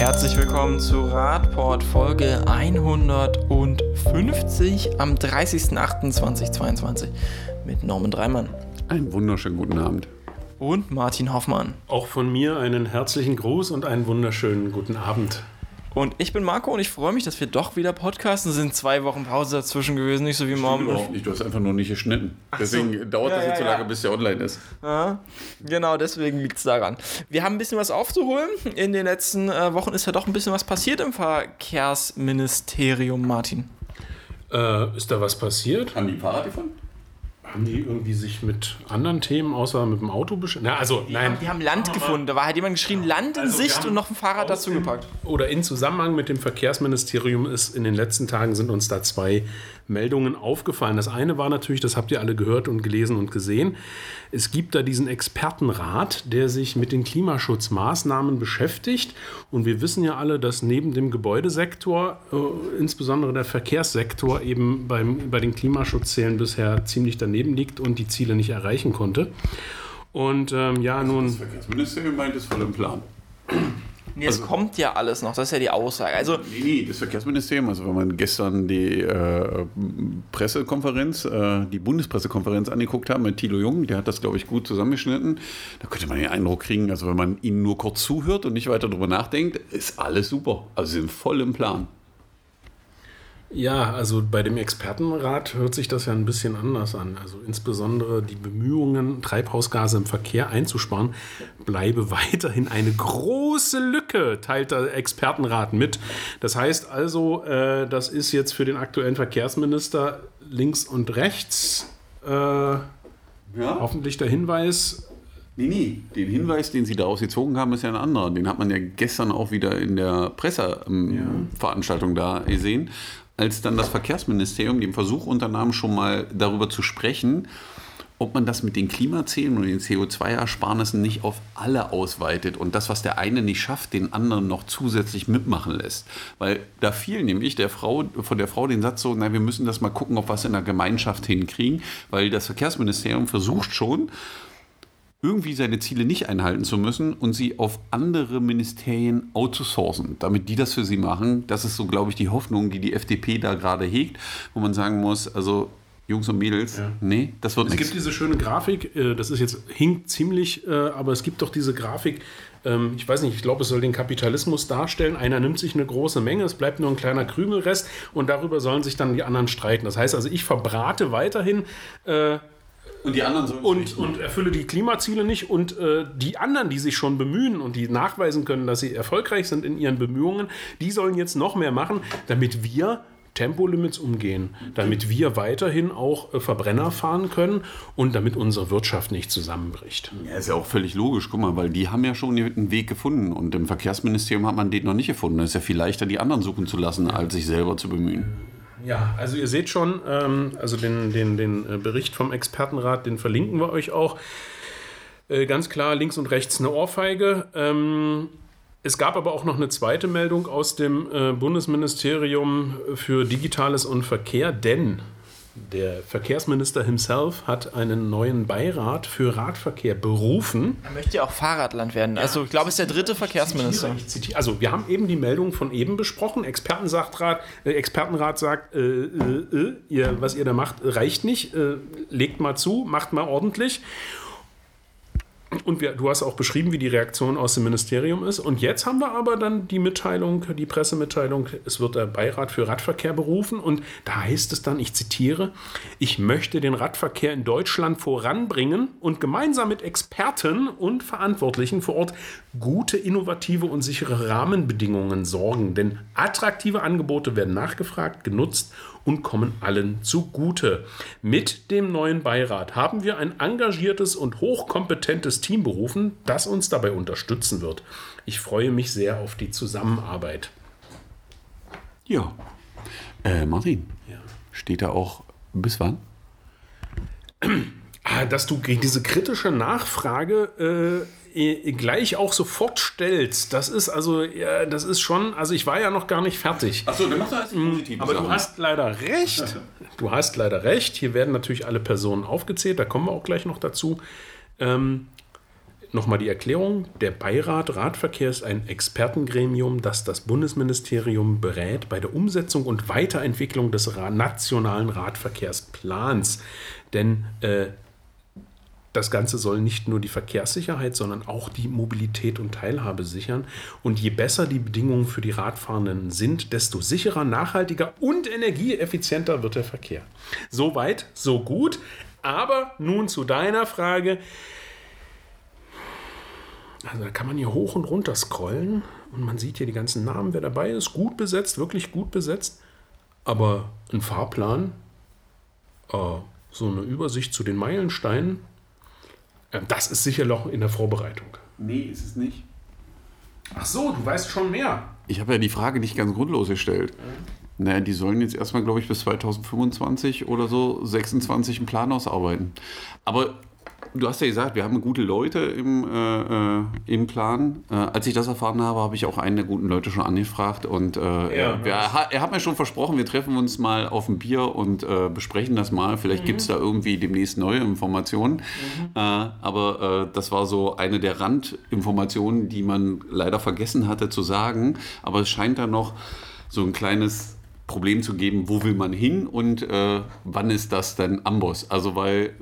Herzlich willkommen zu Radport Folge 150 am 30.08.2022 mit Norman Dreimann Einen wunderschönen guten Abend. und Martin Hoffmann. Auch von mir einen herzlichen Gruß und einen wunderschönen guten Abend. Und ich bin Marco und ich freue mich, dass wir doch wieder podcasten. Es sind zwei Wochen Pause dazwischen gewesen, nicht so wie morgen. Überhaupt nicht, du hast einfach nur nicht geschnitten. Deswegen dauert Ja, das jetzt ja, so ja. lange, bis der online ist. Ja, genau, deswegen liegt es daran. Wir haben ein bisschen was aufzuholen. In den letzten äh, Wochen ist ja doch ein bisschen was passiert im Verkehrsministerium, Martin. Äh, ist da was passiert? Haben die Fahrrad gefunden? Haben die irgendwie sich mit anderen Themen außer mit dem Auto beschäftigt? Na, also, nein. Wir haben Land gefunden. Da war, hat jemand geschrieben, Land in Also, Sicht haben und noch ein Fahrrad dazu gepackt. Oder in Zusammenhang mit dem Verkehrsministerium ist in den letzten Tagen sind uns da zwei Meldungen aufgefallen. Das eine war natürlich, das habt ihr alle gehört und gelesen und gesehen. Es gibt da diesen Expertenrat, der sich mit den Klimaschutzmaßnahmen beschäftigt. Und wir wissen ja alle, dass neben dem Gebäudesektor, äh, insbesondere der Verkehrssektor, eben beim, bei den Klimaschutzzielen bisher ziemlich daneben liegt und die Ziele nicht erreichen konnte. Und ähm, ja, nun. Das Verkehrsministerium meint, es voll im Plan. Nee, es kommt ja alles noch. Das ist ja die Aussage. Also, Nee, nee, das Verkehrsministerium, also wenn man gestern die äh, Pressekonferenz, äh, die Bundespressekonferenz angeguckt hat mit Thilo Jung, der hat das, glaube ich, gut zusammengeschnitten, da könnte man den Eindruck kriegen, also wenn man ihnen nur kurz zuhört und nicht weiter darüber nachdenkt, ist alles super. Also sie sind voll im Plan. Ja, also bei dem Expertenrat hört sich das ja ein bisschen anders an. Also insbesondere die Bemühungen, Treibhausgase im Verkehr einzusparen, bleibe weiterhin eine große Lücke, teilt der Expertenrat mit. Das heißt also, äh, das ist jetzt für den aktuellen Verkehrsminister links und rechts äh, Ja? hoffentlich der Hinweis, Nee, nee, den Hinweis, den Sie daraus gezogen haben, ist ja ein anderer. Den hat man ja gestern auch wieder in der Presseveranstaltung da gesehen, als dann das Verkehrsministerium den Versuch unternahm, schon mal darüber zu sprechen, ob man das mit den Klimazielen und den CO2-Ersparnissen nicht auf alle ausweitet und das, was der eine nicht schafft, den anderen noch zusätzlich mitmachen lässt. Weil da fiel nämlich der Frau, von der Frau den Satz so, na, wir müssen das mal gucken, ob wir es in der Gemeinschaft hinkriegen, weil das Verkehrsministerium versucht schon, irgendwie seine Ziele nicht einhalten zu müssen und sie auf andere Ministerien outzusourcen, damit die das für sie machen. Das ist so, glaube ich, die Hoffnung, die die FDP da gerade hegt, wo man sagen muss, also Jungs und Mädels, nee, das wird Es nichts. gibt diese schöne Grafik, äh, das ist jetzt hinkt ziemlich, äh, aber es gibt doch diese Grafik, ähm, ich weiß nicht, ich glaube, es soll den Kapitalismus darstellen. Einer nimmt sich eine große Menge, es bleibt nur ein kleiner Krümelrest und darüber sollen sich dann die anderen streiten. Das heißt also, ich verbrate weiterhin äh, Und die anderen sollen und, und erfülle die Klimaziele nicht und äh, die anderen, die sich schon bemühen und die nachweisen können, dass sie erfolgreich sind in ihren Bemühungen, die sollen jetzt noch mehr machen, damit wir Tempolimits umgehen, damit wir weiterhin auch äh, Verbrenner fahren können und damit unsere Wirtschaft nicht zusammenbricht. Ja, ist ja auch völlig logisch, guck mal, weil die haben ja schon einen Weg gefunden und im Verkehrsministerium hat man den noch nicht gefunden. Es ist ja viel leichter, die anderen suchen zu lassen, als sich selber zu bemühen. Ja, also ihr seht schon, ähm, also den, den, den äh, Bericht vom Expertenrat, den verlinken wir euch auch. Äh, ganz klar links und rechts eine Ohrfeige. Ähm, es gab aber auch noch eine zweite Meldung aus dem äh, Bundesministerium für Digitales und Verkehr, denn der Verkehrsminister himself hat einen neuen Beirat für Radverkehr berufen. er möchte ja auch Fahrradland werden. Also, ich glaube, es ist der dritte Verkehrsminister. Ich zitiere, also wir haben eben die Meldung von eben besprochen. Expertensachrat, äh, Expertenrat sagt, äh, äh, äh, ihr, was ihr da macht, reicht nicht. Äh, legt mal zu, macht mal ordentlich. Und wir, du hast auch beschrieben, wie die Reaktion aus dem Ministerium ist. Und jetzt haben wir aber dann die Mitteilung, die Pressemitteilung, es wird der Beirat für Radverkehr berufen. Und da heißt es dann, ich zitiere, ich möchte den Radverkehr in Deutschland voranbringen und gemeinsam mit Experten und Verantwortlichen vor Ort gute, innovative und sichere Rahmenbedingungen sorgen. Denn attraktive Angebote werden nachgefragt, genutzt und kommen allen zugute. Mit dem neuen Beirat haben wir ein engagiertes und hochkompetentes Team berufen, das uns dabei unterstützen wird. Ich freue mich sehr auf die Zusammenarbeit. Ja. Äh, Martin, Ja. steht da auch bis wann? Ah, dass du diese kritische Nachfrage äh, gleich auch sofort stellst, das ist also, ja, das ist schon, also ich war ja noch gar nicht fertig. Achso, dann machst du alles positiv. Aber du hast leider recht. Du hast leider recht. Hier werden natürlich alle Personen aufgezählt. Da kommen wir auch gleich noch dazu. Ähm, nochmal die Erklärung. Der Beirat Radverkehr ist ein Expertengremium, das das Bundesministerium berät bei der Umsetzung und Weiterentwicklung des nationalen Radverkehrsplans. Denn äh, das Ganze soll nicht nur die Verkehrssicherheit, sondern auch die Mobilität und Teilhabe sichern. Und je besser die Bedingungen für die Radfahrenden sind, desto sicherer, nachhaltiger und energieeffizienter wird der Verkehr. Soweit, so gut. Aber nun zu deiner Frage. Also da kann man hier hoch und runter scrollen und man sieht hier die ganzen Namen, wer dabei ist. Gut besetzt, wirklich gut besetzt. Aber ein Fahrplan, äh, so eine Übersicht zu den Meilensteinen, das ist sicher noch in der Vorbereitung. Nee, ist es nicht. Ach so, du weißt schon mehr. Ich habe ja die Frage nicht ganz grundlos gestellt. Naja, die sollen jetzt erstmal, glaube ich, bis 2025 oder so 26 einen Plan ausarbeiten. Aber du hast ja gesagt, wir haben gute Leute im, äh, äh, im Plan. Äh, als ich das erfahren habe, habe ich auch einen der guten Leute schon angefragt. Und äh, er, wir, er hat mir schon versprochen, wir treffen uns mal auf ein Bier und äh, besprechen das mal. Vielleicht gibt es da irgendwie demnächst neue Informationen. Äh, aber das war so eine der Randinformationen, die man leider vergessen hatte zu sagen. Aber es scheint da noch so ein kleines Problem zu geben, wo will man hin und äh, wann ist das denn Amboss? Also weil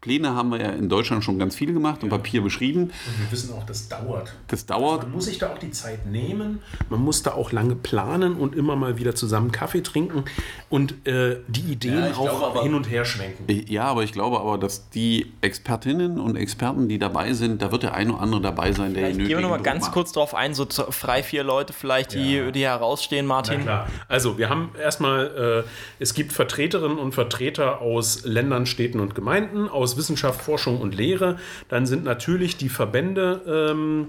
Pläne haben wir ja in Deutschland schon ganz viel gemacht und Papier beschrieben. Und wir wissen auch, das dauert. Das dauert. Man muss sich da auch die Zeit nehmen, man muss da auch lange planen und immer mal wieder zusammen Kaffee trinken und äh, die Ideen Ja, ich auch glaube aber- hin und her schwenken. Ja, aber ich glaube aber, dass die Expertinnen und Experten, die dabei sind, da wird der eine oder andere dabei sein, der Vielleicht den gehen wir nochmal ganz Druck kurz drauf ein, so frei vier Leute vielleicht, die, Ja. die herausstehen, Na Martin. klar. Also, wir haben erstmal, äh, es gibt Vertreterinnen und Vertreter aus Ländern, Städten und Gemeinden, aus Wissenschaft, Forschung und Lehre. Dann sind natürlich die Verbände ähm,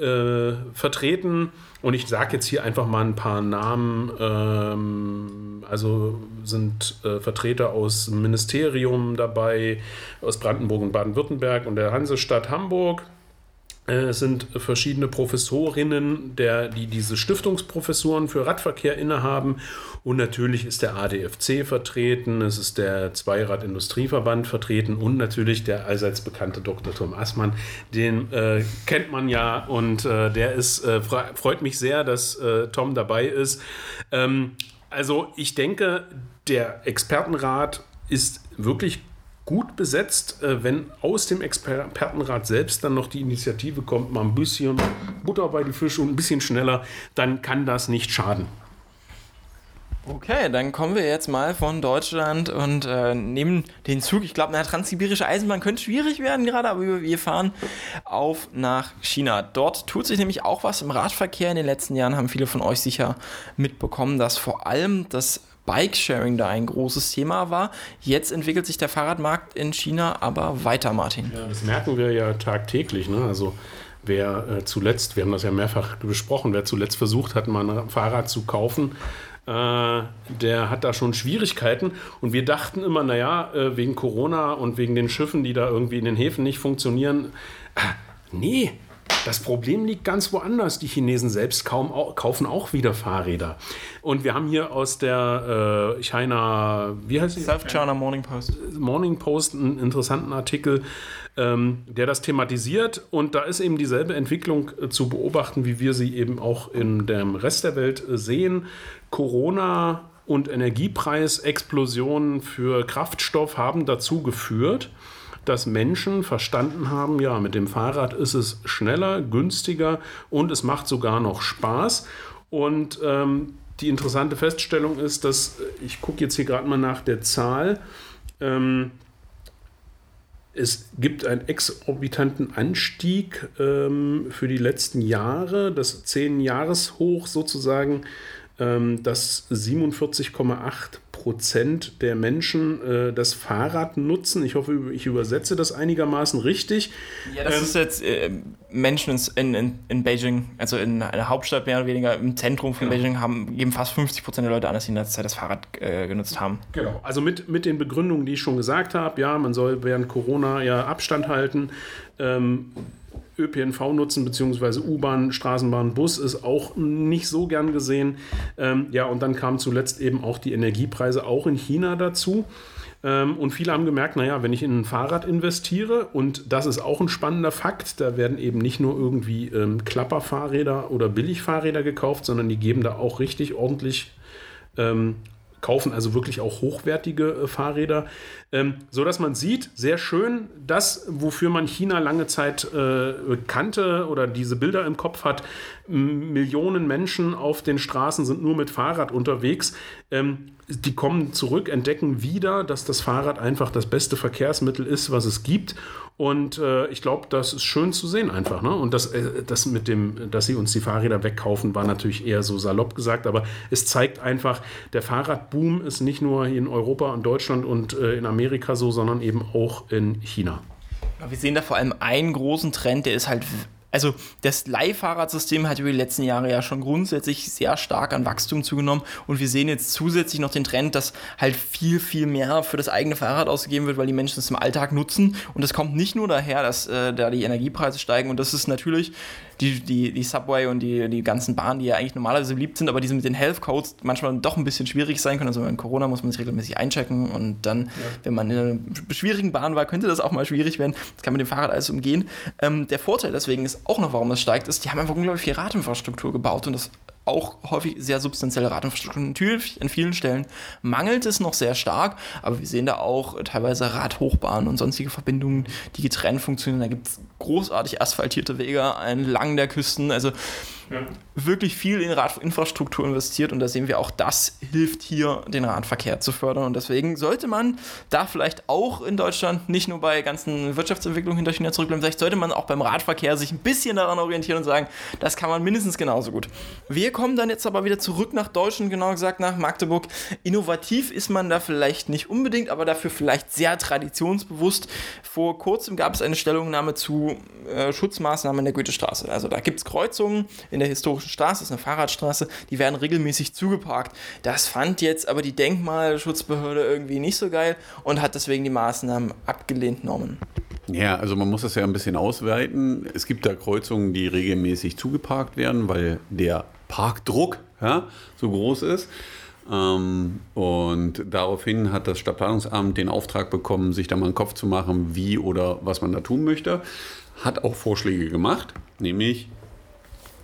äh, vertreten. Und ich sage jetzt hier einfach mal ein paar Namen. Ähm, also sind äh, Vertreter aus dem Ministerium dabei, aus Brandenburg und Baden-Württemberg und der Hansestadt Hamburg. Äh, Es sind verschiedene Professorinnen, der, die diese Stiftungsprofessuren für Radverkehr innehaben. Und natürlich ist der ADFC vertreten, es ist der Zweirad-Industrieverband vertreten und natürlich der allseits bekannte Dr. Tom Assmann. Den äh, kennt man ja und äh, der ist, äh, fre- freut mich sehr, dass äh, Tom dabei ist. Ähm, also ich denke, der Expertenrat ist wirklich gut besetzt, äh, wenn aus dem Expertenrat selbst dann noch die Initiative kommt, mal ein bisschen Butter bei die Fische und ein bisschen schneller, dann kann das nicht schaden. Okay, dann kommen wir jetzt mal von Deutschland und äh, nehmen den Zug. Ich glaube, eine transsibirische Eisenbahn könnte schwierig werden gerade, aber wir, wir fahren auf nach China. Dort tut sich nämlich auch was im Radverkehr. In den letzten Jahren haben viele von euch sicher mitbekommen, dass vor allem das Bikesharing da ein großes Thema war. Jetzt entwickelt sich der Fahrradmarkt in China aber weiter, Martin. Ja, das merken wir ja tagtäglich. Ne? Also wer äh, zuletzt, wir haben das ja mehrfach besprochen, wer zuletzt versucht hat, mal ein Fahrrad zu kaufen, äh, der hat da schon Schwierigkeiten. Und wir dachten immer, naja, äh, wegen Corona und wegen den Schiffen, die da irgendwie in den Häfen nicht funktionieren. Äh, nee, das Problem liegt ganz woanders. Die Chinesen selbst kaum, au- kaufen auch wieder Fahrräder. Und wir haben hier aus der äh, China, wie heißt sie? South China Morning Post. Morning Post einen interessanten Artikel, ähm, der das thematisiert. Und da ist eben dieselbe Entwicklung äh, zu beobachten, wie wir sie eben auch in dem Rest der Welt äh, sehen. Corona und Energiepreisexplosionen für Kraftstoff haben dazu geführt, dass Menschen verstanden haben, ja, mit dem Fahrrad ist es schneller, günstiger und es macht sogar noch Spaß. Und ähm, die interessante Feststellung ist, dass, äh, ich gucke jetzt hier gerade mal nach der Zahl, ähm, es gibt einen exorbitanten Anstieg ähm, für die letzten Jahre, das 10-Jahres-Hoch sozusagen, ähm, dass 47,8 Prozent der Menschen äh, das Fahrrad nutzen. Ich hoffe, ich übersetze das einigermaßen richtig. Ja, das Ähm, ist jetzt äh, Menschen in, in, in Beijing, also in einer Hauptstadt mehr oder weniger, im Zentrum von Beijing, haben, geben fast 50 Prozent der Leute an, dass sie in der Zeit das Fahrrad äh, genutzt haben. Genau. Also mit, mit den Begründungen, die ich schon gesagt habe, ja, man soll während Corona ja Abstand halten. Ähm, ÖPNV nutzen, beziehungsweise U-Bahn, Straßenbahn, Bus ist auch nicht so gern gesehen. Ähm, ja, und dann kamen zuletzt eben auch die Energiepreise auch in China dazu. Ähm, und viele haben gemerkt, naja, wenn ich in ein Fahrrad investiere, und das ist auch ein spannender Fakt, da werden eben nicht nur irgendwie ähm, Klapperfahrräder oder Billigfahrräder gekauft, sondern die geben da auch richtig ordentlich ähm, kaufen also wirklich auch hochwertige äh, Fahrräder, ähm, so dass man sieht, sehr schön, das, wofür man China lange Zeit äh, kannte oder diese Bilder im Kopf hat, Millionen Menschen auf den Straßen sind nur mit Fahrrad unterwegs. Ähm, die kommen zurück, entdecken wieder, dass das Fahrrad einfach das beste Verkehrsmittel ist, was es gibt. Und äh, ich glaube, das ist schön zu sehen einfach. Ne? Und das, äh, das mit dem, dass sie uns die Fahrräder wegkaufen, war natürlich eher so salopp gesagt, aber es zeigt einfach, der Fahrradboom ist nicht nur in Europa und Deutschland und äh, in Amerika so, sondern eben auch in China. Wir sehen da vor allem einen großen Trend, der ist halt also das Leihfahrradsystem hat über die letzten Jahre ja schon grundsätzlich sehr stark an Wachstum zugenommen. Und wir sehen jetzt zusätzlich noch den Trend, dass halt viel, viel mehr für das eigene Fahrrad ausgegeben wird, weil die Menschen es im Alltag nutzen. Und das kommt nicht nur daher, dass äh, da die Energiepreise steigen. Und das ist natürlich die, die, die Subway und die, die ganzen Bahnen, die ja eigentlich normalerweise beliebt sind, aber die mit den Health Codes manchmal doch ein bisschen schwierig sein können. Also in Corona muss man sich regelmäßig einchecken und dann, ja. wenn man in einer schwierigen Bahn war, könnte das auch mal schwierig werden. Das kann mit dem Fahrrad alles umgehen. Ähm, der Vorteil deswegen ist auch noch, warum das steigt, ist, die haben einfach unglaublich viel Radinfrastruktur gebaut und das auch häufig sehr substanzielle Radinfrastruktur. Natürlich, in vielen Stellen mangelt es noch sehr stark, aber wir sehen da auch teilweise Radhochbahnen und sonstige Verbindungen, die getrennt funktionieren. Da gibt es großartig asphaltierte Wege entlang der Küsten. Also ja. wirklich viel in Radinfrastruktur investiert und da sehen wir auch, das hilft hier, den Radverkehr zu fördern. Und deswegen sollte man da vielleicht auch in Deutschland nicht nur bei ganzen Wirtschaftsentwicklungen hinter China zurückbleiben, vielleicht sollte man auch beim Radverkehr sich ein bisschen daran orientieren und sagen, das kann man mindestens genauso gut. Wir kommen dann jetzt aber wieder zurück nach Deutschland, genau gesagt nach Magdeburg. Innovativ ist man da vielleicht nicht unbedingt, aber dafür vielleicht sehr traditionsbewusst. Vor kurzem gab es eine Stellungnahme zu äh, Schutzmaßnahmen in der Goethestraße. Also da gibt es Kreuzungen in der historischen Straße, das ist eine Fahrradstraße, die werden regelmäßig zugeparkt. Das fand jetzt aber die Denkmalschutzbehörde irgendwie nicht so geil und hat deswegen die Maßnahmen abgelehnt genommen. Ja, also man muss das ja ein bisschen ausweiten. Es gibt da Kreuzungen, die regelmäßig zugeparkt werden, weil der Parkdruck ja, so groß ist. Ähm, und daraufhin hat das Stadtplanungsamt den Auftrag bekommen, sich da mal einen Kopf zu machen, wie oder was man da tun möchte. Hat auch Vorschläge gemacht, nämlich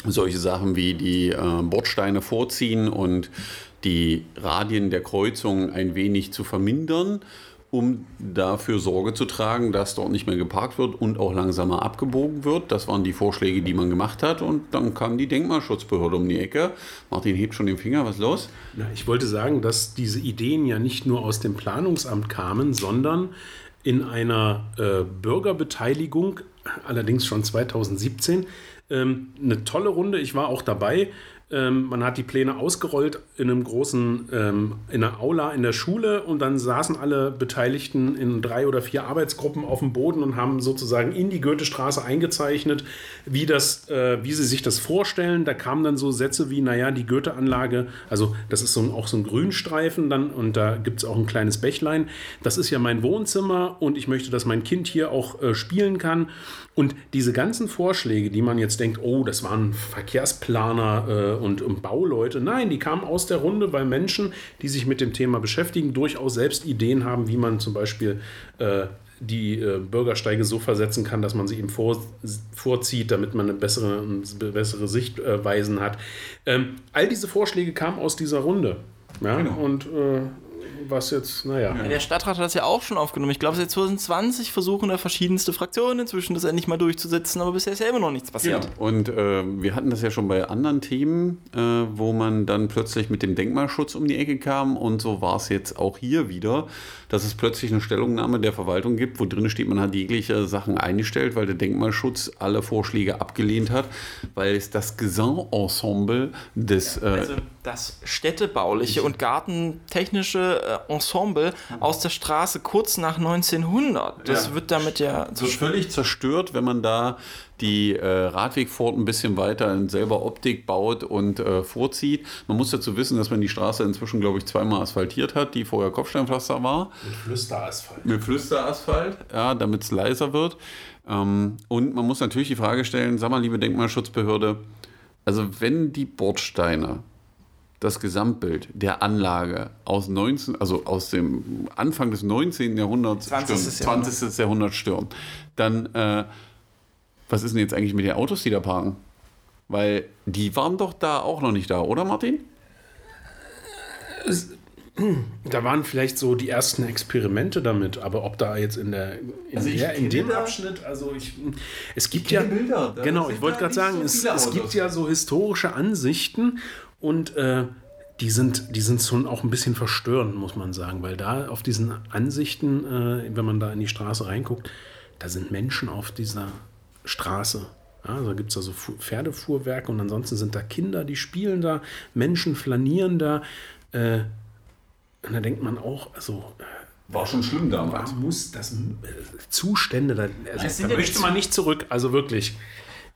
solche Sachen wie die äh, Bordsteine vorziehen und die Radien der Kreuzung ein wenig zu vermindern, um dafür Sorge zu tragen, dass dort nicht mehr geparkt wird und auch langsamer abgebogen wird. Das waren die Vorschläge, die man gemacht hat. Und dann kam die Denkmalschutzbehörde um die Ecke. Martin hebt schon den Finger, was ist los? Na, ich wollte sagen, dass diese Ideen ja nicht nur aus dem Planungsamt kamen, sondern in einer äh, Bürgerbeteiligung, allerdings schon 2017, ähm, eine tolle Runde. Ich war auch dabei. Ähm, man hat die Pläne ausgerollt in einem großen, ähm, in einer Aula in der Schule und dann saßen alle Beteiligten in drei oder vier Arbeitsgruppen auf dem Boden und haben sozusagen in die Goethestraße eingezeichnet, wie, das, äh, wie sie sich das vorstellen. Da kamen dann so Sätze wie, naja, die Goethe-Anlage, also das ist so ein, auch so ein Grünstreifen dann und da gibt es auch ein kleines Bächlein. Das ist ja mein Wohnzimmer und ich möchte, dass mein Kind hier auch äh, spielen kann. Und diese ganzen Vorschläge, die man jetzt denkt, oh, das waren Verkehrsplaner äh, und, und, Bauleute, nein, die kamen aus der Runde, weil Menschen, die sich mit dem Thema beschäftigen, durchaus selbst Ideen haben, wie man zum Beispiel äh, die äh, Bürgersteige so versetzen kann, dass man sie eben vor, vorzieht, damit man eine bessere, eine bessere Sichtweisen hat. Ähm, all diese Vorschläge kamen aus dieser Runde. Ja? Genau. Und äh, was jetzt, naja. Ja, der Stadtrat hat das ja auch schon aufgenommen. Ich glaube, seit 2020 versuchen da verschiedenste Fraktionen inzwischen das endlich mal durchzusetzen, aber bisher ist ja immer noch nichts passiert. Genau. Und äh, wir hatten das ja schon bei anderen Themen, äh, wo man dann plötzlich mit dem Denkmalschutz um die Ecke kam und so war es jetzt auch hier wieder, dass es plötzlich eine Stellungnahme der Verwaltung gibt, wo drin steht, man hat jegliche Sachen eingestellt, weil der Denkmalschutz alle Vorschläge abgelehnt hat, weil es das Gesamtensemble des... Äh, also das städtebauliche und gartentechnische äh, Ensemble aus der Straße kurz nach 1900. Das ja. wird damit ja so völlig zerstört, wenn man da die äh, Radwegfort ein bisschen weiter in selber Optik baut und äh, vorzieht. Man muss dazu wissen, dass man die Straße inzwischen, glaube ich, zweimal asphaltiert hat, die vorher Kopfsteinpflaster war. Mit Flüsterasphalt. Mit Flüsterasphalt, ja, damit es leiser wird. Ähm, und man muss natürlich die Frage stellen, sag mal, liebe Denkmalschutzbehörde, also wenn die Bordsteine das Gesamtbild der Anlage aus 19, also aus dem Anfang des 19. Jahrhunderts 20. stürmt, 20. Jahrhundert stürmt, dann äh, was ist denn jetzt eigentlich mit den Autos, die da parken? Weil die waren doch da auch noch nicht da, oder Martin? Da waren vielleicht so die ersten Experimente damit, aber ob da jetzt in der in, Also der, in dem Abschnitt, also ich es gibt ja Bilder, genau, ich wollte gerade sagen, so es, es gibt ja so historische Ansichten und äh, die sind, die sind schon auch ein bisschen verstörend, muss man sagen, weil da auf diesen Ansichten, äh, wenn man da in die Straße reinguckt, da sind Menschen auf dieser Straße. Ja, da gibt es also Fu- Pferdefuhrwerke und ansonsten sind da Kinder, die spielen da, Menschen flanieren da. Äh, und da denkt man auch, also War schon schlimm damals. man muss das äh, Zustände, da, also, da möchte nicht- man nicht zurück, also wirklich.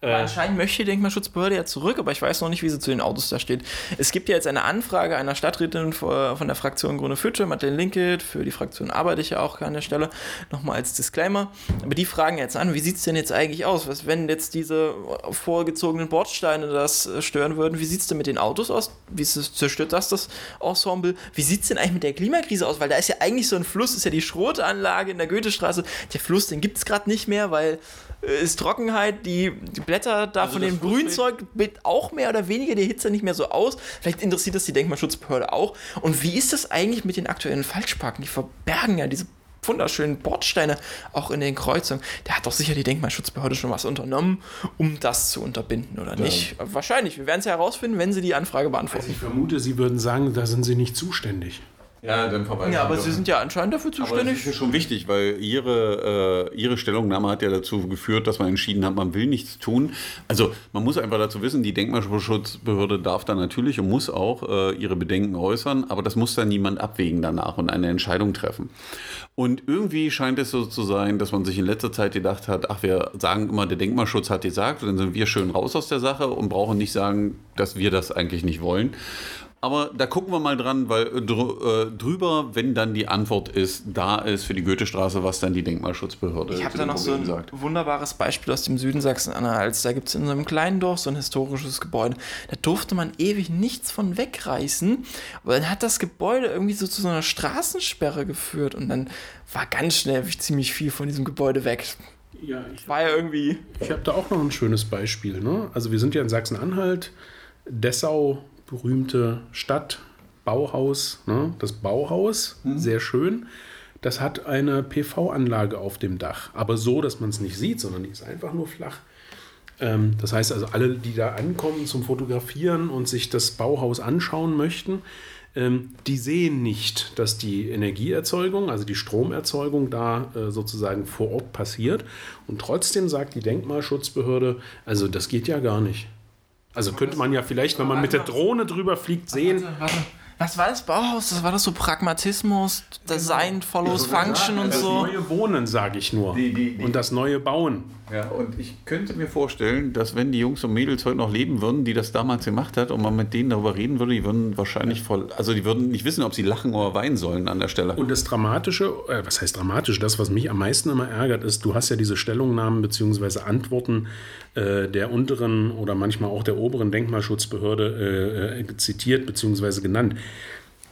Aber anscheinend möchte die Denkmalschutzbehörde ja zurück, aber ich weiß noch nicht, wie sie zu den Autos da steht. Es gibt ja jetzt eine Anfrage einer Stadträtin von der Fraktion Grüne Fütsche, Madeleine Linkelt, für die Fraktion arbeite ich ja auch an der Stelle, nochmal als Disclaimer. Aber die fragen jetzt an, wie sieht es denn jetzt eigentlich aus? Was, wenn jetzt diese vorgezogenen Bordsteine das äh, stören würden, wie sieht es denn mit den Autos aus? Wie es, zerstört das das Ensemble? Wie sieht es denn eigentlich mit der Klimakrise aus? Weil da ist ja eigentlich so ein Fluss, ist ja die Schrotanlage in der Goethestraße. Der Fluss, den gibt es gerade nicht mehr, weil äh, ist Trockenheit, die, die Blätter da von das dem Grünzeug auch mehr oder weniger die Hitze nicht mehr so aus. Vielleicht interessiert das die Denkmalschutzbehörde auch. Und wie ist das eigentlich mit den aktuellen Falschparken? Die verbergen ja diese wunderschönen Bordsteine auch in den Kreuzungen. Da hat doch sicher die Denkmalschutzbehörde schon was unternommen, um das zu unterbinden, oder nicht? Wahrscheinlich. Wir werden es ja herausfinden, wenn sie die Anfrage beantworten. Ich vermute, Sie würden sagen, da sind Sie nicht zuständig. Ja, dann verweisen Ja, aber wir sie sind ja anscheinend dafür Aber das zuständig. ist ja schon wichtig, weil ihre, äh, ihre Stellungnahme hat ja dazu geführt, dass man entschieden hat, man will nichts tun. Also man muss einfach dazu wissen, die Denkmalschutzbehörde darf da natürlich und muss auch äh, ihre Bedenken äußern, aber das muss dann niemand abwägen danach und eine Entscheidung treffen. Und irgendwie scheint es so zu sein, dass man sich in letzter Zeit gedacht hat, ach, wir sagen immer, der Denkmalschutz hat gesagt, dann sind wir schön raus aus der Sache und brauchen nicht sagen, dass wir das eigentlich nicht wollen. Aber da gucken wir mal dran, weil äh, drü- äh, drüber, wenn dann die Antwort ist, da ist für die Goethestraße, was dann die Denkmalschutzbehörde Ich habe da noch so ein wunderbares Beispiel aus dem Süden Sachsen-Anhalts. Da gibt es in so einem kleinen Dorf so ein historisches Gebäude. Da durfte man ewig nichts von wegreißen. Aber dann hat das Gebäude irgendwie so zu so einer Straßensperre geführt. Und dann war ganz schnell ziemlich viel von diesem Gebäude weg. Ja, ich, War ja irgendwie. ich habe da auch noch ein schönes Beispiel. Ne? Also wir sind ja in Sachsen-Anhalt, Dessau, berühmte Stadt, Bauhaus, ne? das Bauhaus, sehr schön. Das hat eine PV-Anlage auf dem Dach, aber so, dass man es nicht sieht, sondern die ist einfach nur flach. Ähm, das heißt also, alle, die da ankommen zum Fotografieren und sich das Bauhaus anschauen möchten, ähm, die sehen nicht, dass die Energieerzeugung, also die Stromerzeugung da äh, sozusagen vor Ort passiert. Und trotzdem sagt die Denkmalschutzbehörde, also das geht ja gar nicht. Also könnte man ja vielleicht, wenn man mit der Drohne drüber fliegt, sehen. Was war das Bauhaus? Das war das so Pragmatismus, Design follows Function und Das so. neue Wohnen, sage ich nur. Die- die- die- Und das neue Bauen. Ja, und ich könnte mir vorstellen, dass wenn die Jungs und Mädels heute noch leben würden, die das damals gemacht hat, und man mit denen darüber reden würde, die würden wahrscheinlich voll, also die würden nicht wissen, ob sie lachen oder weinen sollen an der Stelle. Und das Dramatische, äh, was heißt dramatisch? Das, was mich am meisten immer ärgert, ist, du hast ja diese Stellungnahmen bzw. Antworten äh, der unteren oder manchmal auch der oberen Denkmalschutzbehörde äh, äh, zitiert bzw. genannt.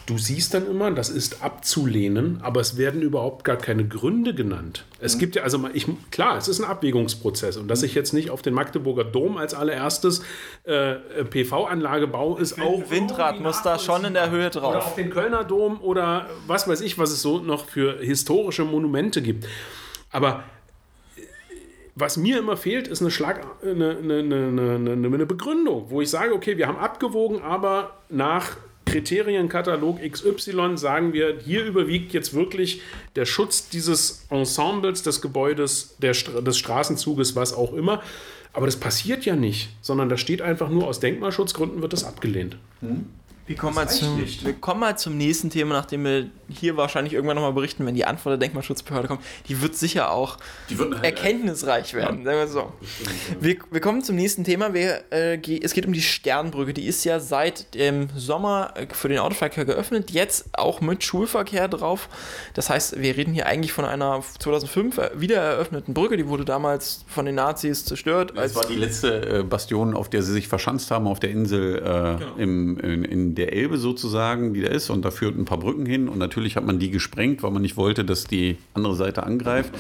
Du siehst dann immer, das ist abzulehnen, aber es werden überhaupt gar keine Gründe genannt. Es gibt ja, also mal- ich, klar, es ist ein Abwägungsprozess und dass ich jetzt nicht auf den Magdeburger Dom als allererstes äh, PV-Anlage baue, ist auch. Windrad muss da schon in der Höhe oder drauf. auf den Kölner Dom oder was weiß ich, was es so noch für historische Monumente gibt. Aber was mir immer fehlt, ist eine, Schlag, eine, eine, eine, eine, Begründung, wo ich sage, okay, wir haben abgewogen, aber nach Kriterienkatalog XY sagen wir, hier überwiegt jetzt wirklich der Schutz dieses Ensembles, des Gebäudes, der, des Straßenzuges, was auch immer. Aber das passiert ja nicht, sondern da steht einfach nur, aus Denkmalschutzgründen wird das abgelehnt. Wir kommen, mal zum, nicht. wir kommen mal zum nächsten Thema, nachdem wir hier wahrscheinlich irgendwann nochmal berichten, wenn die Antwort der Denkmalschutzbehörde kommt. Die wird sicher auch wird erkenntnisreich werden, sagen wir so. Wir, wir kommen zum nächsten Thema. Wir, äh, es geht um die Sternbrücke. Die ist ja seit dem Sommer äh, für den Autoverkehr geöffnet, jetzt auch mit Schulverkehr drauf. Das heißt, wir reden hier eigentlich von einer 2005 wieder eröffneten Brücke. Die wurde damals von den Nazis zerstört. Das war die letzte äh, Bastion, auf der sie sich verschanzt haben, auf der Insel äh, im, in, in in der Elbe sozusagen, die da ist, und da führten ein paar Brücken hin. Und natürlich hat man die gesprengt, weil man nicht wollte, dass die andere Seite angreift.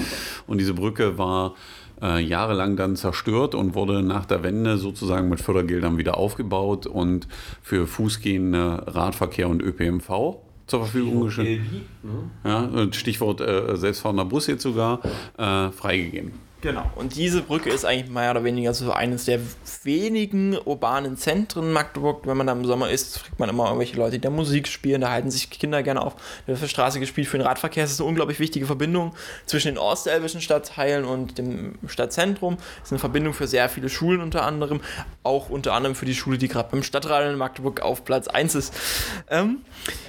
Und diese Brücke war äh, jahrelang dann zerstört und wurde nach der Wende sozusagen mit Fördergeldern wieder aufgebaut und für Fußgehende, Radverkehr und ÖPNV zur Verfügung gestellt. Ja, Stichwort äh, selbstfahrender Bus jetzt sogar äh, freigegeben. Genau. Und diese Brücke ist eigentlich mehr oder weniger so eines der wenigen urbanen Zentren Magdeburg. Wenn man da im Sommer ist, fragt man immer irgendwelche Leute, die da Musik spielen. Da halten sich Kinder gerne auf. Da wird Straße gespielt für den Radverkehr. Es ist eine unglaublich wichtige Verbindung zwischen den ostelbischen Stadtteilen und dem Stadtzentrum. Es ist eine Verbindung für sehr viele Schulen unter anderem. Auch unter anderem für die Schule, die gerade beim Stadtrat in Magdeburg auf Platz 1 ist. Ähm,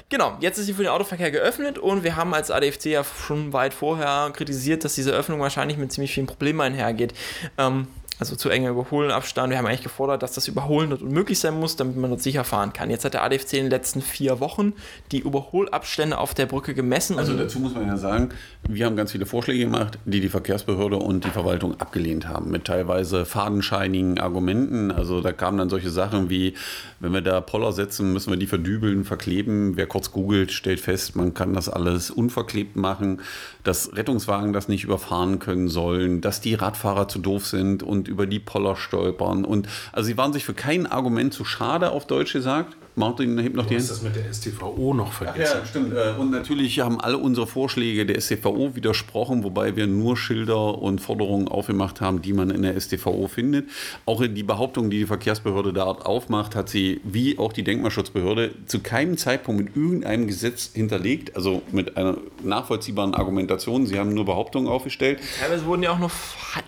genau, jetzt ist sie für den Autoverkehr geöffnet und wir haben als ADFC ja schon weit vorher kritisiert, dass diese Öffnung wahrscheinlich mit ziemlich vielen Problemen einhergeht. Ähm, also zu enger Überholenabstand. Wir haben eigentlich gefordert, dass das Überholen dort unmöglich sein muss, damit man dort sicher fahren kann. Jetzt hat der ADFC in den letzten vier Wochen die Überholabstände auf der Brücke gemessen. Also dazu muss man ja sagen, wir haben ganz viele Vorschläge gemacht, die die Verkehrsbehörde und die Verwaltung abgelehnt haben, mit teilweise fadenscheinigen Argumenten. Also da kamen dann solche Sachen wie, wenn wir da Poller setzen, müssen wir die verdübeln, verkleben. Wer kurz googelt, stellt fest, man kann das alles unverklebt machen, dass Rettungswagen das nicht überfahren können sollen, dass die Radfahrer zu doof sind und über die Poller stolpern. Und also sie waren sich für kein Argument zu schade, auf Deutsch gesagt. Martin hebt noch du die hast das mit der STVO noch vergessen. ja, stimmt. Äh, Und natürlich haben alle unsere Vorschläge der STVO widersprochen, wobei wir nur Schilder und Forderungen aufgemacht haben, die man in der STVO findet. Auch die Behauptung, die die Verkehrsbehörde da aufmacht, hat sie, wie auch die Denkmalschutzbehörde, zu keinem Zeitpunkt mit irgendeinem Gesetz hinterlegt, also mit einer nachvollziehbaren Argumentation. Sie haben nur Behauptungen aufgestellt. Teilweise wurden ja auch nur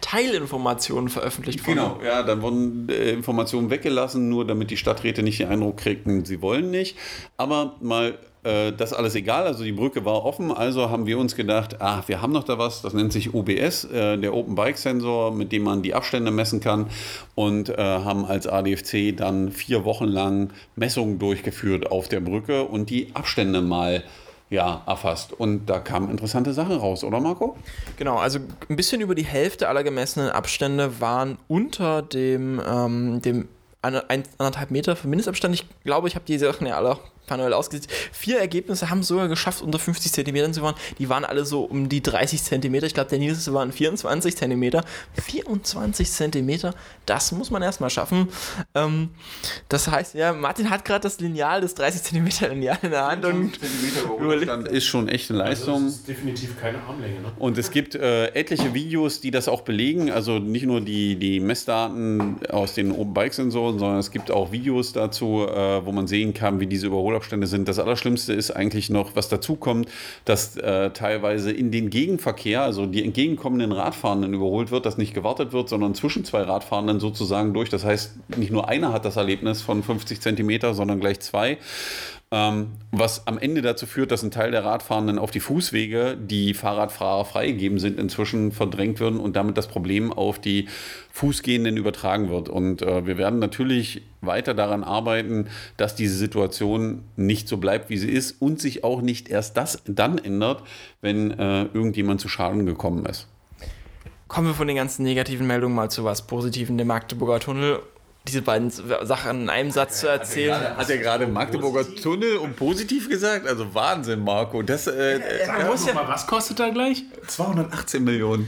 Teilinformationen veröffentlicht. Genau, ja, dann wurden äh, Informationen weggelassen, nur damit die Stadträte nicht den Eindruck kriegten, sie wollen nicht. Aber mal äh, das alles egal, also die Brücke war offen, also haben wir uns gedacht, ah, wir haben noch da was, das nennt sich OBS, äh, der Open Bike Sensor, mit dem man die Abstände messen kann und äh, haben als ADFC dann vier Wochen lang Messungen durchgeführt auf der Brücke und die Abstände mal ja, erfasst. Und da kamen interessante Sachen raus, oder Marco? Genau, also ein bisschen über die Hälfte aller gemessenen Abstände waren unter dem, ähm, dem eine, ein, anderthalb Meter für Mindestabstand. Ich glaube, ich habe die Sachen ja alle auch manuell ausgesetzt. Vier Ergebnisse haben es sogar geschafft, unter 50 Zentimetern zu fahren. Die waren alle so um die 30 Zentimeter. Ich glaube, der niedrigste waren 24 Zentimeter. 24 Zentimeter, das muss man erstmal schaffen. Ähm, das heißt, ja, Martin hat gerade das Lineal, das 30 Zentimeter Lineal in der Hand und Überstand ist schon echt eine Leistung. Das ist definitiv keine Armlänge. Ne? Und es gibt äh, etliche Videos, die das auch belegen. Also nicht nur die, die Messdaten aus den Open Bike Sensoren, sondern es gibt auch Videos dazu, äh, wo man sehen kann, wie diese Überholabstände sind. Das Allerschlimmste ist eigentlich noch, was dazu kommt, dass äh, teilweise in den Gegenverkehr, also die entgegenkommenden Radfahrenden überholt wird, dass nicht gewartet wird, sondern zwischen zwei Radfahrenden sozusagen durch. Das heißt, nicht nur einer hat das Erlebnis von 50 Zentimeter, sondern gleich zwei. Ähm, was am Ende dazu führt, dass ein Teil der Radfahrenden auf die Fußwege, die Fahrradfahrer freigegeben sind, inzwischen verdrängt werden und damit das Problem auf die Fußgehenden übertragen wird. Und äh, wir werden natürlich weiter daran arbeiten, dass diese Situation nicht so bleibt, wie sie ist und sich auch nicht erst das dann ändert, wenn äh, irgendjemand zu Schaden gekommen ist. Kommen wir von den ganzen negativen Meldungen mal zu was Positivem, dem Magdeburger Tunnel. Diese beiden Sachen in einem Satz zu erzählen. Hat er gerade Magdeburger Tunnel und positiv gesagt? Also Wahnsinn, Marco. Das äh, Sag muss noch ja- mal, was kostet da gleich? 218 Millionen.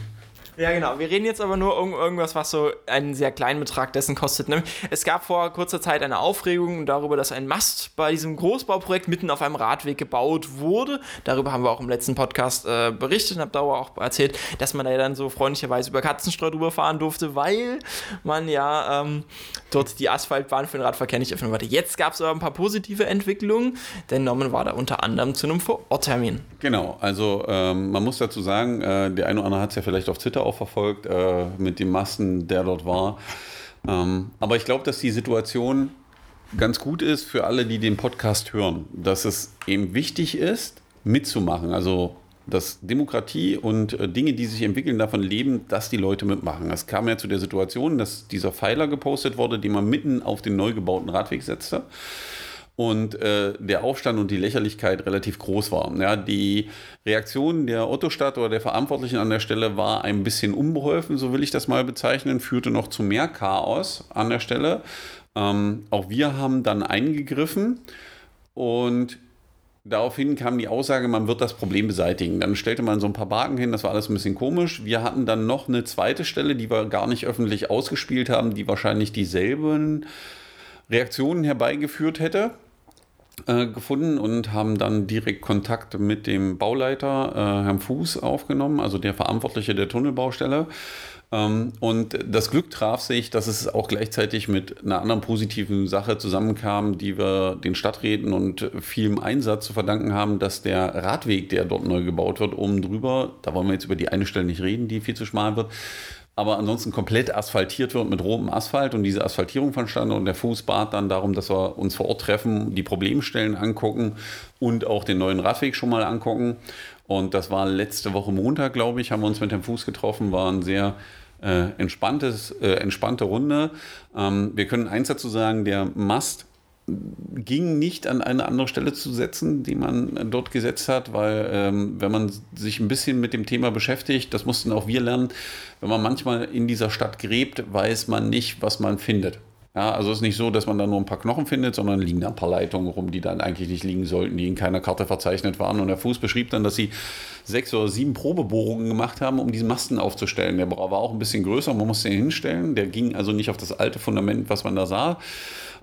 Ja, genau. Wir reden jetzt aber nur um irgendwas, was so einen sehr kleinen Betrag dessen kostet. Nämlich, Es gab vor kurzer Zeit eine Aufregung darüber, dass ein Mast bei diesem Großbauprojekt mitten auf einem Radweg gebaut wurde. Darüber haben wir auch im letzten Podcast äh, berichtet und habe darüber auch erzählt, dass man da ja dann so freundlicherweise über Katzenstreu drüber fahren durfte, weil man ja ähm, dort die Asphaltbahn für den Radverkehr nicht öffnen wollte. Jetzt gab es aber ein paar positive Entwicklungen, denn Norman war da unter anderem zu einem Vororttermin. Genau, also ähm, man muss dazu sagen, äh, der eine oder andere hat es ja vielleicht auf Twitter auch verfolgt, äh, mit dem Masten, der dort war. Ähm, aber ich glaube, dass die Situation ganz gut ist für alle, die den Podcast hören, dass es eben wichtig ist, mitzumachen. Also dass Demokratie und äh, Dinge, die sich entwickeln, davon leben, dass die Leute mitmachen. Es kam ja zu der Situation, dass dieser Pfeiler gepostet wurde, den man mitten auf den neu gebauten Radweg setzte und äh, der Aufstand und die Lächerlichkeit relativ groß war. Ja, die Reaktion der Ottostadt oder der Verantwortlichen an der Stelle war ein bisschen unbeholfen, so will ich das mal bezeichnen, führte noch zu mehr Chaos an der Stelle. Ähm, auch wir haben dann eingegriffen. Und daraufhin kam die Aussage, man wird das Problem beseitigen. Dann stellte man so ein paar Barken hin, das war alles ein bisschen komisch. Wir hatten dann noch eine zweite Stelle, die wir gar nicht öffentlich ausgespielt haben, die wahrscheinlich dieselben Reaktionen herbeigeführt hätte äh, gefunden und haben dann direkt Kontakt mit dem Bauleiter, äh, Herrn Fuß, aufgenommen, also der Verantwortliche der Tunnelbaustelle. Ähm, und das Glück traf sich, dass es auch gleichzeitig mit einer anderen positiven Sache zusammenkam, die wir den Stadträten und vielem Einsatz zu verdanken haben, dass der Radweg, der dort neu gebaut wird, oben drüber, da wollen wir jetzt über die eine Stelle nicht reden, die viel zu schmal wird, aber ansonsten komplett asphaltiert wird mit rotem Asphalt und diese Asphaltierung statt und der Fuß bat dann darum, dass wir uns vor Ort treffen, die Problemstellen angucken und auch den neuen Radweg schon mal angucken. Und das war letzte Woche Montag, glaube ich, haben wir uns mit dem Fuß getroffen, war ein sehr äh, entspanntes, äh, entspannte Runde. Ähm, wir können eins dazu sagen, der Mast ging nicht an eine andere Stelle zu setzen, die man dort gesetzt hat, weil ähm, wenn man sich ein bisschen mit dem Thema beschäftigt, das mussten auch wir lernen, wenn man manchmal in dieser Stadt gräbt, weiß man nicht, was man findet. Ja, also es ist nicht so, dass man da nur ein paar Knochen findet, sondern liegen da ein paar Leitungen rum, die dann eigentlich nicht liegen sollten, die in keiner Karte verzeichnet waren. Und der Fuß beschrieb dann, dass sie sechs oder sieben Probebohrungen gemacht haben, um diesen Masten aufzustellen. Der war auch ein bisschen größer, man musste ihn hinstellen. Der ging also nicht auf das alte Fundament, was man da sah.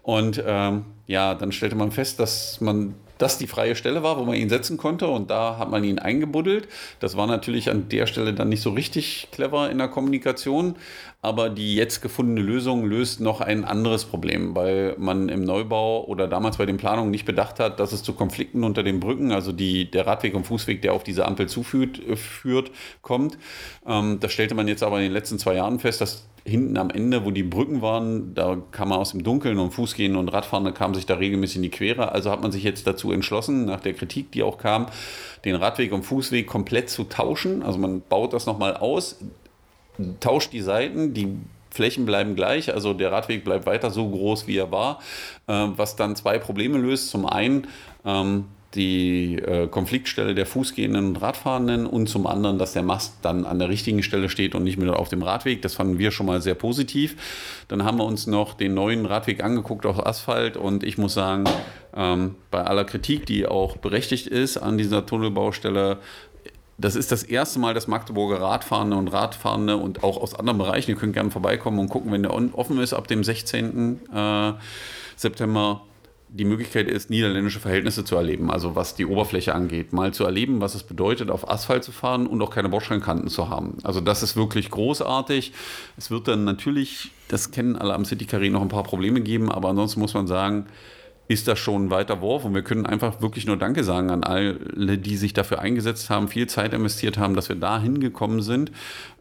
Und ähm, ja, dann stellte man fest, dass man das die freie Stelle war, wo man ihn setzen konnte und da hat man ihn eingebuddelt. Das war natürlich an der Stelle dann nicht so richtig clever in der Kommunikation, aber die jetzt gefundene Lösung löst noch ein anderes Problem, weil man im Neubau oder damals bei den Planungen nicht bedacht hat, dass es zu Konflikten unter den Brücken, also die, der Radweg und Fußweg, der auf diese Ampel zuführt, äh, führt, kommt. Ähm, das stellte man jetzt aber in den letzten zwei Jahren fest, dass hinten am Ende, wo die Brücken waren, da kam man aus dem Dunkeln und Fußgehen und Radfahrende kamen sich da regelmäßig in die Quere. Also hat man sich jetzt dazu entschlossen, nach der Kritik, die auch kam, den Radweg und Fußweg komplett zu tauschen. Also man baut das nochmal aus, tauscht die Seiten, die Flächen bleiben gleich, also der Radweg bleibt weiter so groß, wie er war, äh, was dann zwei Probleme löst. Zum einen ähm, die äh, Konfliktstelle der Fußgehenden und Radfahrenden und zum anderen, dass der Mast dann an der richtigen Stelle steht und nicht mehr auf dem Radweg. Das fanden wir schon mal sehr positiv. Dann haben wir uns noch den neuen Radweg angeguckt auf Asphalt und ich muss sagen, ähm, bei aller Kritik, die auch berechtigt ist an dieser Tunnelbaustelle, das ist das erste Mal, dass Magdeburger Radfahrende und Radfahrende und auch aus anderen Bereichen, ihr könnt gerne vorbeikommen und gucken, wenn der offen ist ab dem 16. Äh, September die Möglichkeit ist, niederländische Verhältnisse zu erleben, also was die Oberfläche angeht, mal zu erleben, was es bedeutet, auf Asphalt zu fahren und auch keine Bordsteinkanten zu haben. Also das ist wirklich großartig. Es wird dann natürlich, das kennen alle am City Carré, noch ein paar Probleme geben, aber ansonsten muss man sagen, ist das schon ein weiter Wurf und wir können einfach wirklich nur Danke sagen an alle, die sich dafür eingesetzt haben, viel Zeit investiert haben, dass wir da hingekommen sind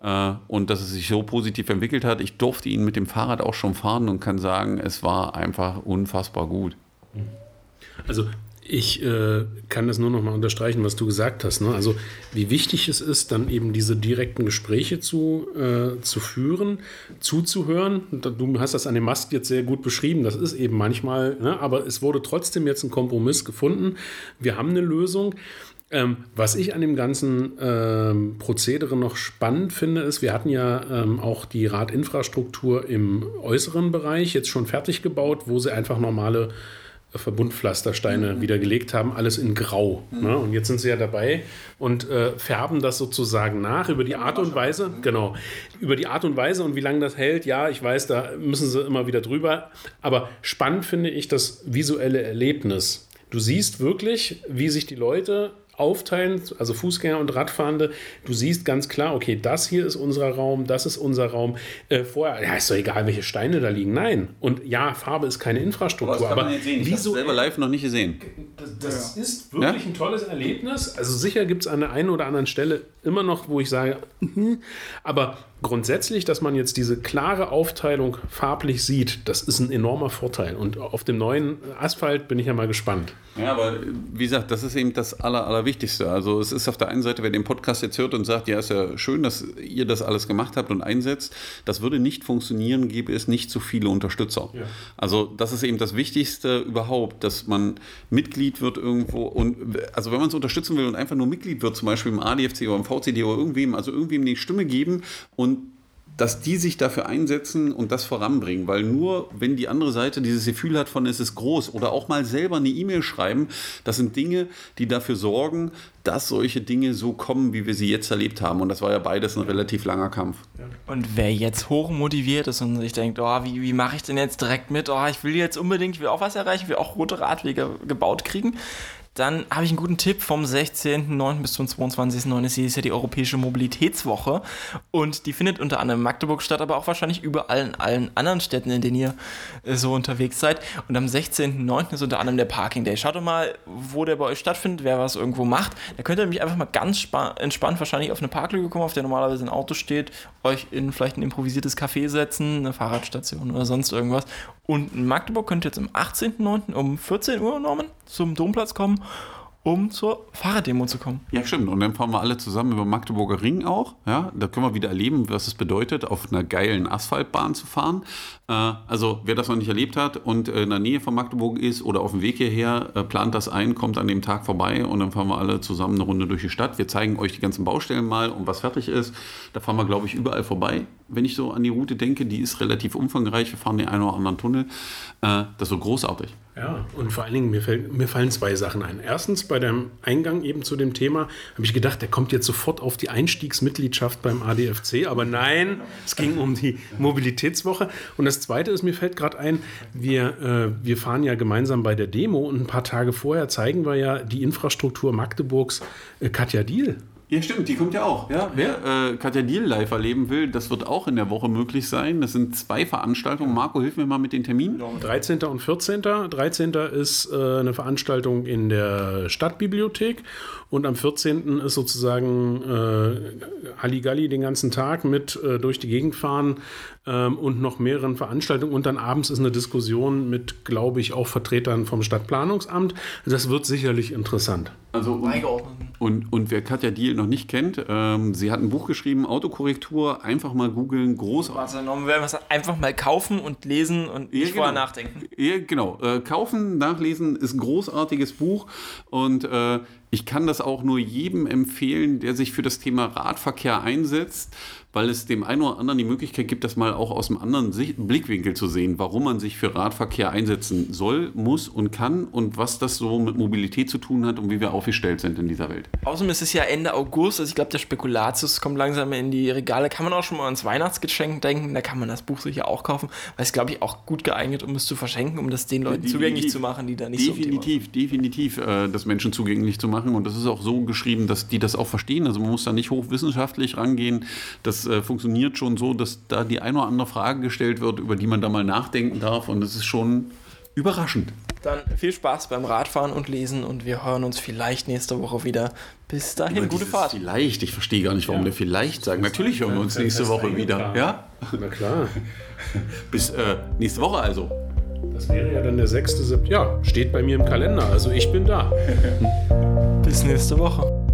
äh, und dass es sich so positiv entwickelt hat. Ich durfte ihn mit dem Fahrrad auch schon fahren und kann sagen, es war einfach unfassbar gut. Also ich äh, kann das nur noch mal unterstreichen, was du gesagt hast. Ne? Also wie wichtig es ist, dann eben diese direkten Gespräche zu, äh, zu führen, zuzuhören. Du hast das an dem Mast jetzt sehr gut beschrieben. Das ist eben manchmal, ne? aber es wurde trotzdem jetzt ein Kompromiss gefunden. Wir haben eine Lösung. Ähm, was ich an dem ganzen ähm, Prozedere noch spannend finde, ist, wir hatten ja ähm, auch die Radinfrastruktur im äußeren Bereich jetzt schon fertig gebaut, wo sie einfach normale Verbundpflastersteine mhm. wieder gelegt haben, alles in Grau. Mhm. Ne? Und jetzt sind sie ja dabei und äh, färben das sozusagen nach über die ja, Art und Weise. Mhm. Genau. Über die Art und Weise und wie lange das hält, ja, ich weiß, da müssen sie immer wieder drüber. Aber spannend finde ich das visuelle Erlebnis. Du siehst wirklich, wie sich die Leute aufteilen, also Fußgänger und Radfahrende. Du siehst ganz klar, okay, das hier ist unser Raum, das ist unser Raum. Äh, vorher, ja, ist doch egal, welche Steine da liegen. Nein. Und ja, Farbe ist keine Infrastruktur. Aber, aber sehen. Ich habe selber live noch nicht gesehen. Das, das ja. ist wirklich ja? ein tolles Erlebnis. Also sicher gibt es an der einen oder anderen Stelle immer noch, wo ich sage, aber grundsätzlich, dass man jetzt diese klare Aufteilung farblich sieht, das ist ein enormer Vorteil. Und auf dem neuen Asphalt bin ich ja mal gespannt. Ja, aber wie gesagt, das ist eben das Aller, Allerwichtigste. Also es ist auf der einen Seite, wer den Podcast jetzt hört und sagt, ja, ist ja schön, dass ihr das alles gemacht habt und einsetzt, das würde nicht funktionieren, gäbe es nicht so viele Unterstützer. Ja. Also das ist eben das Wichtigste überhaupt, dass man Mitglied wird irgendwo und also wenn man es unterstützen will und einfach nur Mitglied wird, zum Beispiel im ADFC oder im VCD oder irgendwem, also irgendwem die Stimme geben und dass die sich dafür einsetzen und das voranbringen. Weil nur wenn die andere Seite dieses Gefühl hat von es ist groß oder auch mal selber eine E-Mail schreiben, das sind Dinge, die dafür sorgen, dass solche Dinge so kommen, wie wir sie jetzt erlebt haben. Und das war ja beides ein relativ langer Kampf. Und wer jetzt hoch motiviert ist und sich denkt, oh, wie, wie mache ich denn jetzt direkt mit? Oh, ich will jetzt unbedingt, ich will auch was erreichen, ich will auch rote Radwege gebaut kriegen dann habe ich einen guten Tipp vom 16.09. bis zum 22.09. ist ja die Europäische Mobilitätswoche und die findet unter anderem in Magdeburg statt, aber auch wahrscheinlich überall in allen anderen Städten, in denen ihr äh, so unterwegs seid. Und am 16.09. ist unter anderem der Parking Day. Schaut doch mal, wo der bei euch stattfindet, wer was irgendwo macht. Da könnt ihr nämlich einfach mal ganz entspannt wahrscheinlich auf eine Parklücke kommen, auf der normalerweise ein Auto steht, euch in vielleicht ein improvisiertes Café setzen, eine Fahrradstation oder sonst irgendwas. Und in Magdeburg könnt ihr jetzt am 18.09. um 14 Uhr, Norman, zum Domplatz kommen um zur Fahrraddemo zu kommen. Ja, stimmt. Und dann fahren wir alle zusammen über Magdeburger Ring auch. Ja, da können wir wieder erleben, was es bedeutet, auf einer geilen Asphaltbahn zu fahren. Äh, also, wer das noch nicht erlebt hat und in der Nähe von Magdeburg ist oder auf dem Weg hierher, äh, plant das ein, kommt an dem Tag vorbei und dann fahren wir alle zusammen eine Runde durch die Stadt. Wir zeigen euch die ganzen Baustellen mal und was fertig ist. Da fahren wir, glaube ich, überall vorbei. Wenn ich so an die Route denke, die ist relativ umfangreich. Wir fahren den einen oder anderen Tunnel. Äh, das wird großartig. Ja, und vor allen Dingen, mir, fällt, mir fallen zwei Sachen ein. Erstens, bei dem Eingang eben zu dem Thema, habe ich gedacht, der kommt jetzt sofort auf die Einstiegsmitgliedschaft beim ADFC, aber nein, es ging um die Mobilitätswoche. Und das Zweite ist, mir fällt gerade ein, wir, äh, wir fahren ja gemeinsam bei der Demo und ein paar Tage vorher zeigen wir ja die Infrastruktur Magdeburgs äh, Katja Diel. Ja, stimmt, die kommt ja auch. Ja? Wer äh, Katja Deal live erleben will, das wird auch in der Woche möglich sein. Das sind zwei Veranstaltungen. Marco, hilf mir mal mit den Terminen. 13. und 14. 13. ist äh, eine Veranstaltung in der Stadtbibliothek und am 14. ist sozusagen äh, Halligalli den ganzen Tag mit äh, durch die Gegend fahren ähm, und noch mehreren Veranstaltungen. Und dann abends ist eine Diskussion mit, glaube ich, auch Vertretern vom Stadtplanungsamt. Das wird sicherlich interessant. Also und, und, und wer Katja Diel noch nicht kennt, ähm, sie hat ein Buch geschrieben, Autokorrektur, einfach mal googeln, groß. Also einfach mal kaufen und lesen und nicht ja, genau. vorher nachdenken. Ja, genau. Äh, kaufen, nachlesen ist ein großartiges Buch und äh, ich kann das auch nur jedem empfehlen, der sich für das Thema Radverkehr einsetzt weil es dem einen oder anderen die Möglichkeit gibt, das mal auch aus einem anderen Blickwinkel zu sehen, warum man sich für Radverkehr einsetzen soll, muss und kann und was das so mit Mobilität zu tun hat und wie wir aufgestellt sind in dieser Welt. Außerdem ist es ja Ende August, also ich glaube, der Spekulatius kommt langsam in die Regale. Kann man auch schon mal ans Weihnachtsgeschenk denken, da kann man das Buch sicher auch kaufen, weil es, glaube ich, auch gut geeignet, um es zu verschenken, um das den Leuten definitiv, zugänglich zu machen, die da nicht definitiv, so Definitiv, äh, das Menschen zugänglich zu machen und das ist auch so geschrieben, dass die das auch verstehen. Also man muss da nicht hochwissenschaftlich rangehen. Das äh, funktioniert schon so, dass da die eine oder andere Frage gestellt wird, über die man da mal nachdenken darf. Und das ist schon überraschend. Dann viel Spaß beim Radfahren und Lesen und wir hören uns vielleicht nächste Woche wieder. Bis dahin, Über gute Fahrt. Vielleicht, ich verstehe gar nicht, warum ja. wir vielleicht sagen. Natürlich hören wir uns nächste Woche wieder. Ja? Na klar. Bis äh, nächste Woche also. Das wäre ja dann der 6. September. Ja, steht bei mir im Kalender. Also ich bin da. Bis nächste Woche.